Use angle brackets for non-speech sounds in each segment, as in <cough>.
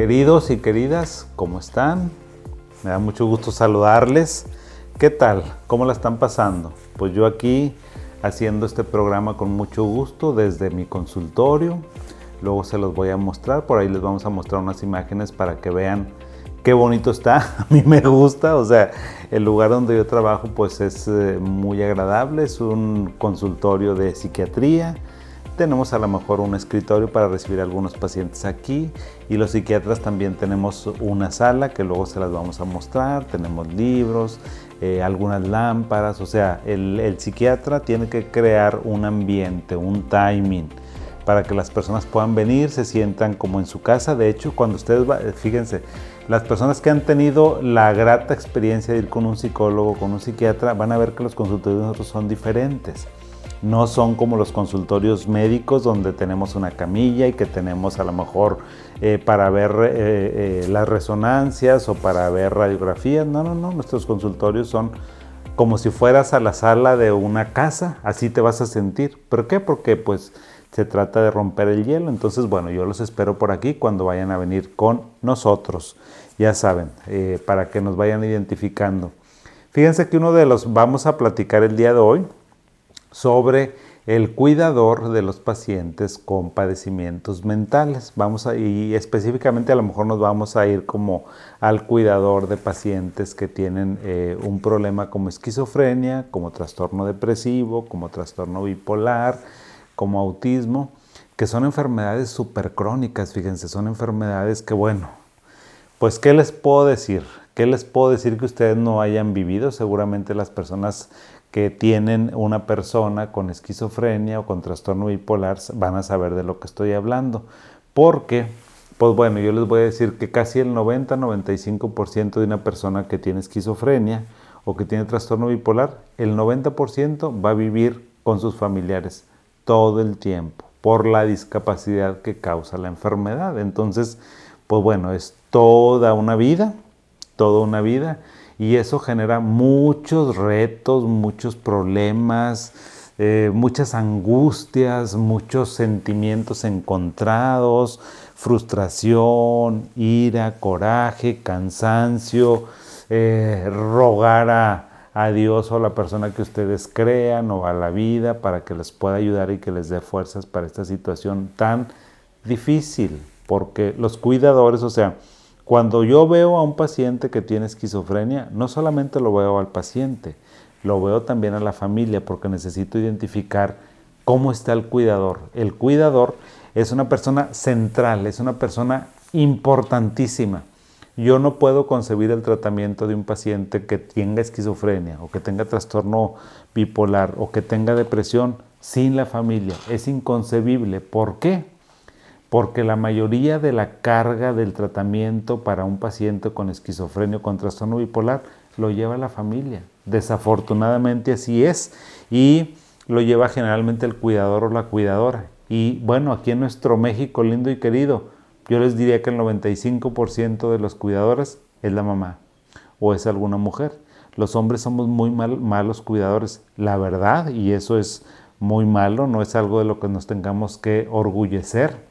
Queridos y queridas, ¿cómo están? Me da mucho gusto saludarles. ¿Qué tal? ¿Cómo la están pasando? Pues yo aquí haciendo este programa con mucho gusto desde mi consultorio. Luego se los voy a mostrar, por ahí les vamos a mostrar unas imágenes para que vean qué bonito está. <laughs> A mí me gusta, o sea, el lugar donde yo trabajo pues es eh, muy agradable, es un consultorio de psiquiatría tenemos a lo mejor un escritorio para recibir algunos pacientes aquí y los psiquiatras también tenemos una sala que luego se las vamos a mostrar, tenemos libros, eh, algunas lámparas, o sea, el, el psiquiatra tiene que crear un ambiente, un timing para que las personas puedan venir, se sientan como en su casa. De hecho, cuando ustedes, fíjense, las personas que han tenido la grata experiencia de ir con un psicólogo, con un psiquiatra, van a ver que los consultorios de nosotros son diferentes. No son como los consultorios médicos donde tenemos una camilla y que tenemos a lo mejor eh, para ver eh, eh, las resonancias o para ver radiografías. No, no, no. Nuestros consultorios son como si fueras a la sala de una casa. Así te vas a sentir. ¿Por qué? Porque pues se trata de romper el hielo. Entonces, bueno, yo los espero por aquí cuando vayan a venir con nosotros. Ya saben, para que nos vayan identificando. Fíjense que uno de los vamos a platicar el día de hoy sobre el cuidador de los pacientes con padecimientos mentales. Vamos a, y específicamente a lo mejor nos vamos a ir como al cuidador de pacientes que tienen eh, un problema como esquizofrenia, como trastorno depresivo, como trastorno bipolar, como autismo, que son enfermedades súper crónicas, fíjense, son enfermedades que bueno, pues ¿qué les puedo decir? ¿Qué les puedo decir que ustedes no hayan vivido? Seguramente las personas que tienen una persona con esquizofrenia o con trastorno bipolar van a saber de lo que estoy hablando. Porque, pues bueno, yo les voy a decir que casi el 90-95% de una persona que tiene esquizofrenia o que tiene trastorno bipolar, el 90% va a vivir con sus familiares todo el tiempo por la discapacidad que causa la enfermedad. Entonces, pues bueno, es toda una vida, toda una vida y eso genera muchos retos, muchos problemas, eh, muchas angustias, muchos sentimientos encontrados, frustración, ira, coraje, cansancio, eh, rogar a, a Dios o a la persona que ustedes crean o a la vida para que les pueda ayudar y que les dé fuerzas para esta situación tan difícil, porque los cuidadores, o sea, cuando yo veo a un paciente que tiene esquizofrenia, no solamente lo veo al paciente, lo veo también a la familia porque necesito identificar cómo está el cuidador. El cuidador es una persona central, es una persona importantísima. Yo no puedo concebir el tratamiento de un paciente que tenga esquizofrenia o que tenga trastorno bipolar o que tenga depresión sin la familia. Es inconcebible. ¿Por qué? Porque la mayoría de la carga del tratamiento para un paciente con esquizofrenia o con trastorno bipolar lo lleva la familia. Desafortunadamente así es y lo lleva generalmente el cuidador o la cuidadora. Y bueno, aquí en nuestro México lindo y querido, yo les diría que el 95% de los cuidadores es la mamá o es alguna mujer. Los hombres somos muy malos cuidadores, la verdad, y eso es muy malo, no es algo de lo que nos tengamos que orgullecer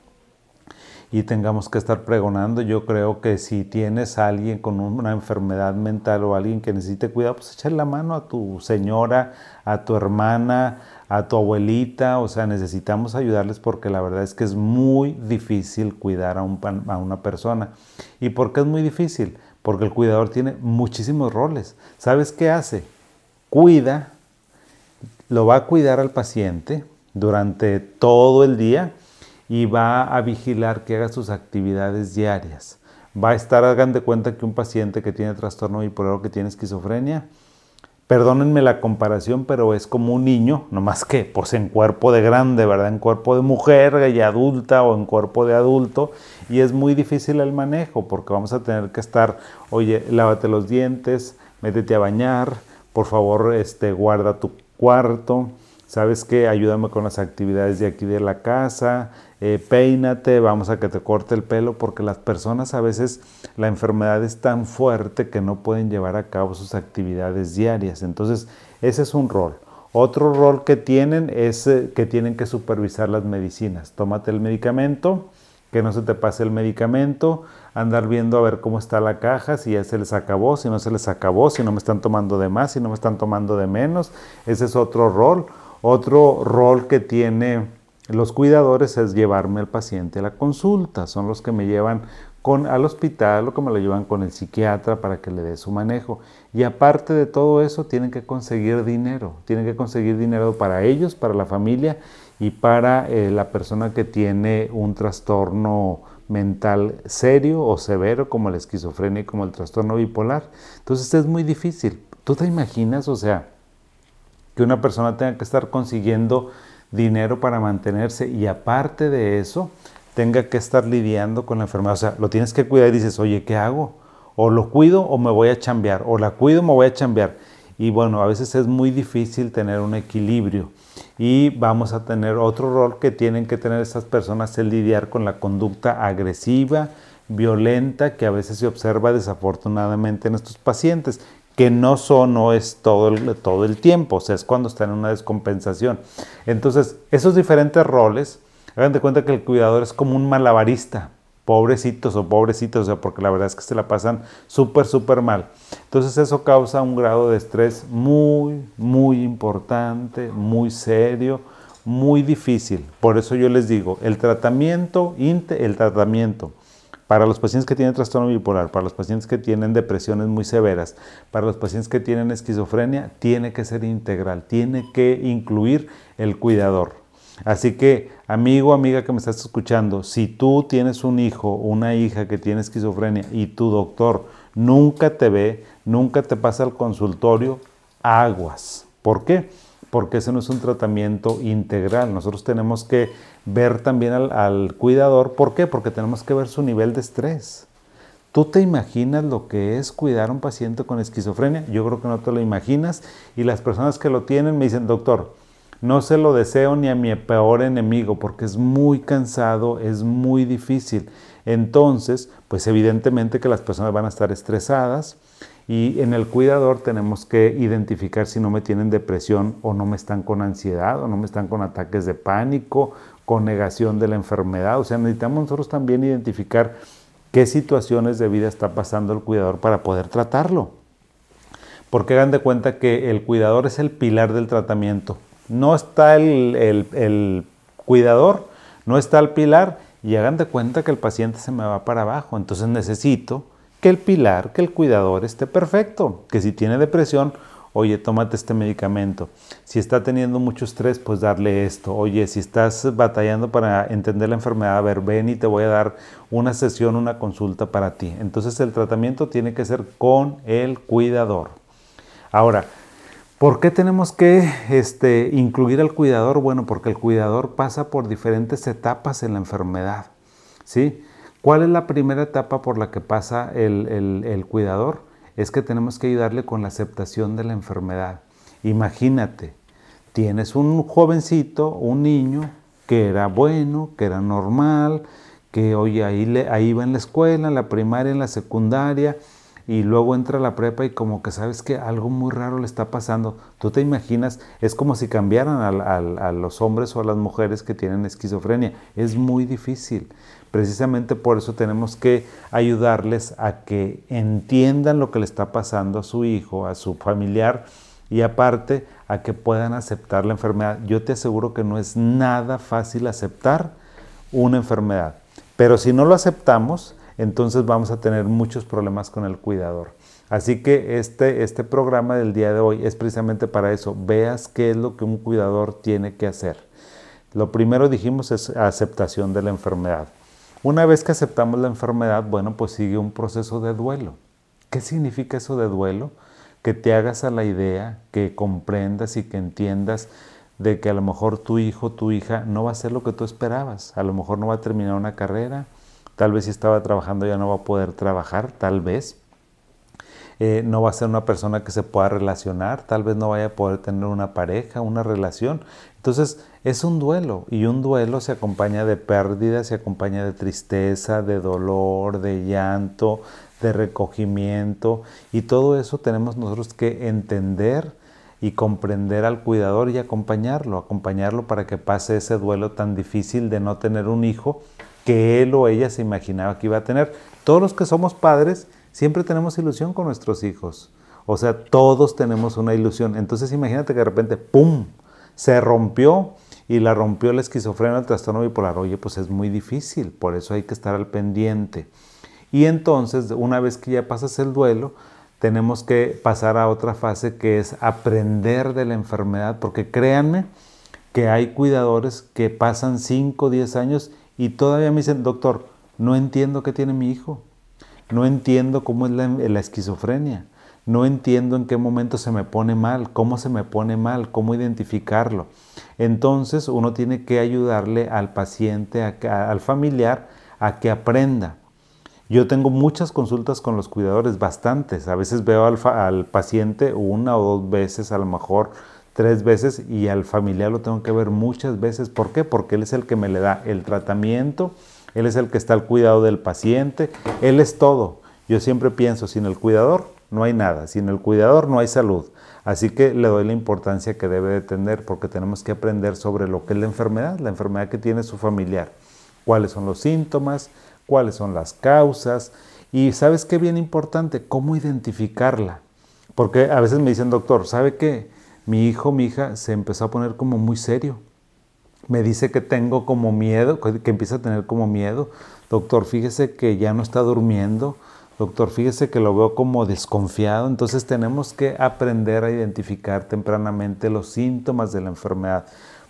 y tengamos que estar pregonando. Yo creo que si tienes a alguien con una enfermedad mental o alguien que necesite cuidado, pues échale la mano a tu señora, a tu hermana, a tu abuelita. O sea, necesitamos ayudarles porque la verdad es que es muy difícil cuidar a, a una persona. ¿Y por qué es muy difícil? Porque el cuidador tiene muchísimos roles. ¿Sabes qué hace? Cuida, lo va a cuidar al paciente durante todo el día y va a vigilar que haga sus actividades diarias. Va a estar, hagan de cuenta que un paciente que tiene trastorno bipolar que tiene esquizofrenia, perdónenme la comparación, pero es como un niño, no más que pues en cuerpo de grande, ¿verdad? En cuerpo de mujer y adulta o en cuerpo de adulto. Y es muy difícil el manejo porque vamos a tener que estar, oye, lávate los dientes, métete a bañar, por favor, este, guarda tu cuarto, ¿sabes qué? Ayúdame con las actividades de aquí de la casa, eh, peínate, vamos a que te corte el pelo, porque las personas a veces la enfermedad es tan fuerte que no pueden llevar a cabo sus actividades diarias. Entonces, ese es un rol. Otro rol que tienen es eh, que tienen que supervisar las medicinas. Tómate el medicamento, que no se te pase el medicamento, andar viendo a ver cómo está la caja, si ya se les acabó, si no se les acabó, si no me están tomando de más, si no me están tomando de menos. Ese es otro rol. Otro rol que tiene los cuidadores es llevarme al paciente a la consulta. Son los que me llevan con, al hospital o que me lo llevan con el psiquiatra para que le dé su manejo. Y aparte de todo eso, tienen que conseguir dinero. Tienen que conseguir dinero para ellos, para la familia y para eh, la persona que tiene un trastorno mental serio o severo como la esquizofrenia y como el trastorno bipolar. Entonces es muy difícil. ¿Tú te imaginas, o sea, que una persona tenga que estar consiguiendo dinero para mantenerse y aparte de eso tenga que estar lidiando con la enfermedad? O sea, lo tienes que cuidar y dices, oye, ¿qué hago? O lo cuido o me voy a chambear, o la cuido o me voy a chambear. Y bueno, a veces es muy difícil tener un equilibrio y vamos a tener otro rol que tienen que tener estas personas es lidiar con la conducta agresiva, violenta que a veces se observa desafortunadamente en estos pacientes, que no son, no es todo el, todo el tiempo, o sea, es cuando están en una descompensación. Entonces, esos diferentes roles, hagan de cuenta que el cuidador es como un malabarista, pobrecitos o pobrecitos, o sea, porque la verdad es que se la pasan súper, súper mal. Entonces eso causa un grado de estrés muy, muy importante, muy serio, muy difícil. Por eso yo les digo, el tratamiento, el tratamiento para los pacientes que tienen trastorno bipolar, para los pacientes que tienen depresiones muy severas, para los pacientes que tienen esquizofrenia, tiene que ser integral, tiene que incluir el cuidador. Así que, amigo, amiga que me estás escuchando, si tú tienes un hijo una hija que tiene esquizofrenia y tu doctor nunca te ve, nunca te pasa al consultorio, aguas. ¿Por qué? Porque ese no es un tratamiento integral. Nosotros tenemos que ver también al, cuidador. ¿Por qué? Porque tenemos que ver su nivel de estrés. ¿Tú te imaginas lo que es cuidar a un paciente con esquizofrenia? Yo creo que no te lo imaginas. Y las personas que lo tienen me dicen, doctor, no se lo deseo ni a mi peor enemigo porque es muy cansado, es muy difícil. Entonces, pues evidentemente que las personas van a estar estresadas y en el cuidador tenemos que identificar si no me tienen depresión o no me están con ansiedad o no me están con ataques de pánico, con negación de la enfermedad. O sea, necesitamos nosotros también identificar qué situaciones de vida está pasando el cuidador para poder tratarlo. Porque hagan de cuenta que el cuidador es el pilar del tratamiento no está el, cuidador, no está el pilar y hagan de cuenta que el paciente se me va para abajo. Entonces necesito que el pilar, que el cuidador esté perfecto, que si tiene depresión, oye, tómate este medicamento. Si está teniendo mucho estrés, pues darle esto. Oye, si estás batallando para entender la enfermedad, a ver, ven y te voy a dar una sesión, una consulta para ti. Entonces el tratamiento tiene que ser con el cuidador. Ahora, ¿Por qué tenemos que este, incluir al cuidador? Bueno, porque el cuidador pasa por diferentes etapas en la enfermedad. ¿sí? ¿Cuál es la primera etapa por la que pasa el, el cuidador? Es que tenemos que ayudarle con la aceptación de la enfermedad. Imagínate, tienes un jovencito, un niño que era bueno, que era normal, que hoy ahí, le, ahí iba en la escuela, en la primaria, en la secundaria, y luego entra a la prepa y como que sabes que algo muy raro le está pasando. Tú te imaginas, es como si cambiaran a, los hombres o a las mujeres que tienen esquizofrenia. Es muy difícil. Precisamente por eso tenemos que ayudarles a que entiendan lo que le está pasando a su hijo, a su familiar y aparte a que puedan aceptar la enfermedad. Yo te aseguro que no es nada fácil aceptar una enfermedad. Pero si no lo aceptamos, entonces vamos a tener muchos problemas con el cuidador. Así que este, este programa del día de hoy es precisamente para eso. Veas qué es lo que un cuidador tiene que hacer. Lo primero dijimos es aceptación de la enfermedad. Una vez que aceptamos la enfermedad, bueno, pues sigue un proceso de duelo. ¿Qué significa eso de duelo? Que te hagas a la idea, que comprendas y que entiendas de que a lo mejor tu hijo, tu hija no va a ser lo que tú esperabas. A lo mejor no va a terminar una carrera, Tal vez si estaba trabajando ya no va a poder trabajar, tal vez. Eh, no va a ser una persona que se pueda relacionar, tal vez no vaya a poder tener una pareja, una relación. Entonces es un duelo y un duelo se acompaña de pérdida, se acompaña de tristeza, de dolor, de llanto, de recogimiento y todo eso tenemos nosotros que entender y comprender al cuidador y acompañarlo, acompañarlo para que pase ese duelo tan difícil de no tener un hijo que él o ella se imaginaba que iba a tener. Todos los que somos padres siempre tenemos ilusión con nuestros hijos. O sea, todos tenemos una ilusión. Entonces imagínate que de repente, ¡pum!, se rompió y la rompió la esquizofrenia, el trastorno bipolar. Oye, pues es muy difícil, por eso hay que estar al pendiente. Y entonces, una vez que ya pasas el duelo, tenemos que pasar a otra fase que es aprender de la enfermedad, porque créanme que hay cuidadores que pasan 5 o 10 años y todavía me dicen, doctor, no entiendo qué tiene mi hijo, no entiendo cómo es la, esquizofrenia, no entiendo en qué momento se me pone mal, cómo se me pone mal, cómo identificarlo. Entonces uno tiene que ayudarle al paciente, al familiar, a que aprenda. Yo tengo muchas consultas con los cuidadores, bastantes. A veces veo al, paciente una o dos veces, a lo mejor tres veces, y al familiar lo tengo que ver muchas veces. ¿Por qué? Porque él es el que me le da el tratamiento, él es el que está al cuidado del paciente, él es todo. Yo siempre pienso, sin el cuidador no hay nada, sin el cuidador no hay salud. Así que le doy la importancia que debe de tener porque tenemos que aprender sobre lo que es la enfermedad, la enfermedad que tiene su familiar, cuáles son los síntomas, cuáles son las causas y sabes qué bien importante, cómo identificarla. Porque a veces me dicen, doctor, ¿sabe qué? Mi hijo, mi hija se empezó a poner como muy serio. Me dice que tengo como miedo, que empieza a tener como miedo. Doctor, fíjese que ya no está durmiendo. Doctor, fíjese que lo veo como desconfiado. Entonces tenemos que aprender a identificar tempranamente los síntomas de la enfermedad.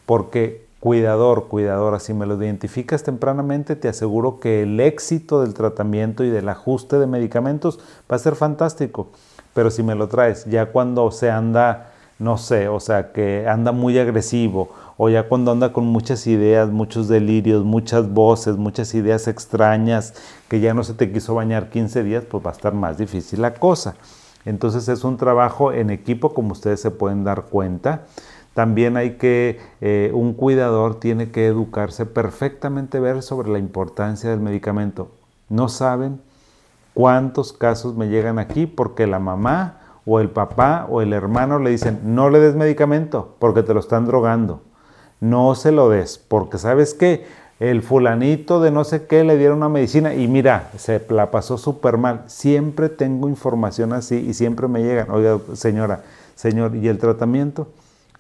Porque Cuidador, cuidadora, si me lo identificas tempranamente, te aseguro que el éxito del tratamiento y del ajuste de medicamentos va a ser fantástico. Pero si me lo traes ya cuando se anda, no sé, o sea, que anda muy agresivo, o ya cuando anda con muchas ideas, muchos delirios, muchas voces, muchas ideas extrañas, que ya no se te quiso bañar 15 días, pues va a estar más difícil la cosa. Entonces es un trabajo en equipo, como ustedes se pueden dar cuenta. También hay que, eh, un cuidador tiene que educarse perfectamente, ver sobre la importancia del medicamento. No saben cuántos casos me llegan aquí porque la mamá o el papá o el hermano le dicen, no le des medicamento porque te lo están drogando. No se lo des porque sabes que el fulanito de no sé qué le dieron una medicina y mira, se la pasó súper mal. Siempre tengo información así y siempre me llegan, oiga señora, señor, ¿y el tratamiento?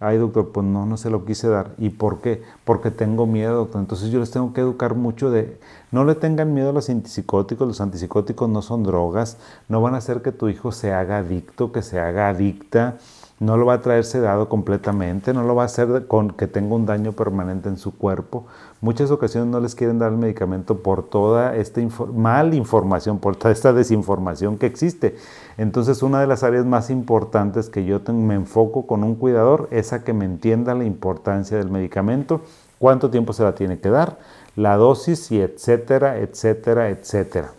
Ay, doctor, pues no, no se lo quise dar. ¿Y por qué? Porque tengo miedo, doctor. Entonces yo les tengo que educar mucho de, no le tengan miedo a los antipsicóticos, los antipsicóticos no son drogas, no van a hacer que tu hijo se haga adicto, que se haga adicta, no lo va a traer sedado completamente, no lo va a hacer con que tenga un daño permanente en su cuerpo. Muchas ocasiones no les quieren dar el medicamento por toda esta mal información, por toda esta desinformación que existe. Entonces, una de las áreas más importantes que yo me enfoco con un cuidador es a que me entienda la importancia del medicamento, cuánto tiempo se la tiene que dar, la dosis y etcétera, etcétera, etcétera.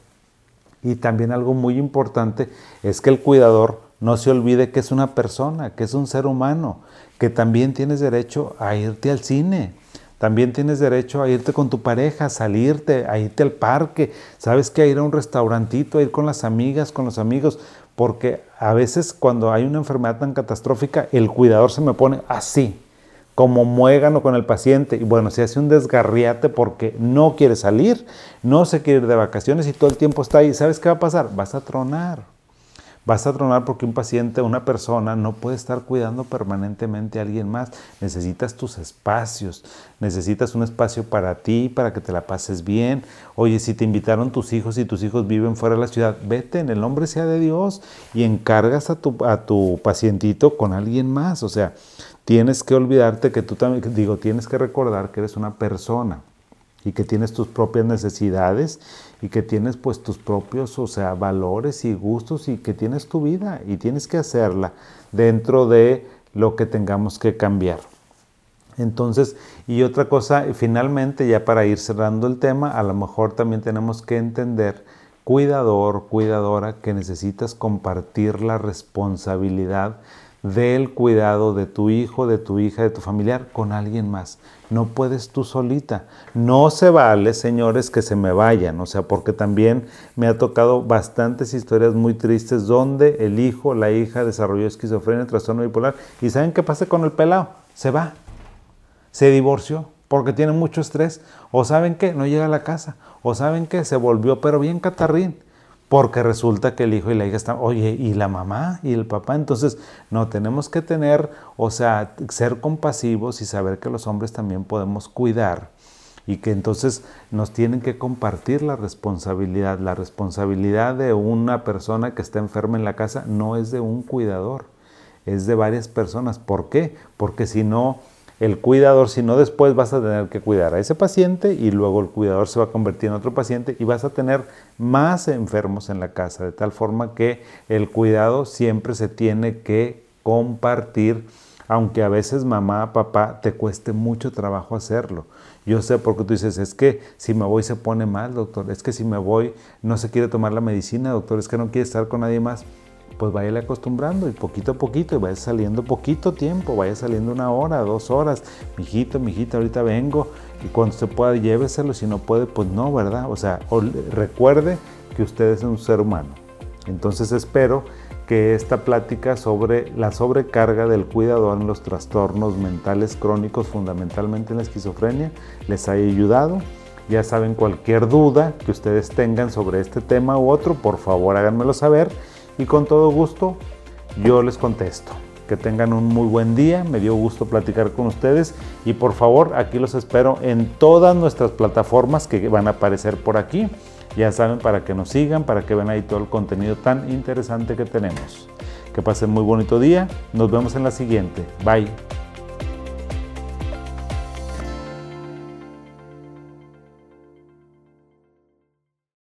Y también algo muy importante es que el cuidador no se olvide que es una persona, que es un ser humano, que también tienes derecho a irte al cine, también tienes derecho a irte con tu pareja, a salirte, a irte al parque, sabes que a ir a un restaurantito, a ir con las amigas, con los amigos, porque a veces cuando hay una enfermedad tan catastrófica, el cuidador se me pone así, como muégano con el paciente, y bueno, se hace un desgarriate porque no quiere salir, no se quiere ir de vacaciones y todo el tiempo está ahí. ¿Sabes qué va a pasar? Vas a tronar. Vas a tronar porque un paciente, una persona, no puede estar cuidando permanentemente a alguien más. Necesitas tus espacios, necesitas un espacio para ti, para que te la pases bien. Oye, si te invitaron tus hijos y tus hijos viven fuera de la ciudad, vete, en el nombre sea de Dios, y encargas a tu, a tu pacientito con alguien más. O sea, tienes que olvidarte que tú también, digo, tienes que recordar que eres una persona y que tienes tus propias necesidades y que tienes pues tus propios, o sea, valores y gustos y que tienes tu vida y tienes que hacerla dentro de lo que tengamos que cambiar. Entonces, y otra cosa, finalmente, ya para ir cerrando el tema, a lo mejor también tenemos que entender, cuidador, cuidadora, que necesitas compartir la responsabilidad del cuidado de tu hijo, de tu hija, de tu familiar con alguien más. No puedes tú solita. No se vale, señores, que se me vayan. O sea, porque también me ha tocado bastantes historias muy tristes donde el hijo, la hija desarrolló esquizofrenia, trastorno bipolar. ¿Y saben qué pasa con el pelado? Se va. Se divorció. porque tiene mucho estrés. O saben que no llega a la casa. O saben que se volvió pero bien catarrín. Porque resulta que el hijo y la hija están, oye, ¿y la mamá y el papá? Entonces, no, tenemos que tener, o sea, ser compasivos y saber que los hombres también podemos cuidar y que entonces nos tienen que compartir la responsabilidad. La responsabilidad de una persona que está enferma en la casa no es de un cuidador, es de varias personas. ¿Por qué? Porque si no, el cuidador, si no después vas a tener que cuidar a ese paciente y luego el cuidador se va a convertir en otro paciente y vas a tener más enfermos en la casa, de tal forma que el cuidado siempre se tiene que compartir, aunque a veces mamá, papá, te cueste mucho trabajo hacerlo. Yo sé porque tú dices, es que si me voy se pone mal, doctor, es que si me voy no se quiere tomar la medicina, doctor, es que no quiere estar con nadie más pues vaya acostumbrando y poquito a poquito, y vaya saliendo poquito tiempo, vaya saliendo una hora, dos horas, mijito, mijita, ahorita vengo, y cuando se pueda lléveselo, si no puede, pues no, ¿verdad? O sea, recuerde que usted es un ser humano. Entonces espero que esta plática sobre la sobrecarga del cuidador en los trastornos mentales crónicos, fundamentalmente en la esquizofrenia, les haya ayudado. Ya saben, cualquier duda que ustedes tengan sobre este tema u otro, por favor háganmelo saber y con todo gusto yo les contesto. Que tengan un muy buen día, me dio gusto platicar con ustedes y por favor aquí los espero en todas nuestras plataformas que van a aparecer por aquí. Ya saben, para que nos sigan, para que vean ahí todo el contenido tan interesante que tenemos. Que pasen muy bonito día, nos vemos en la siguiente. Bye.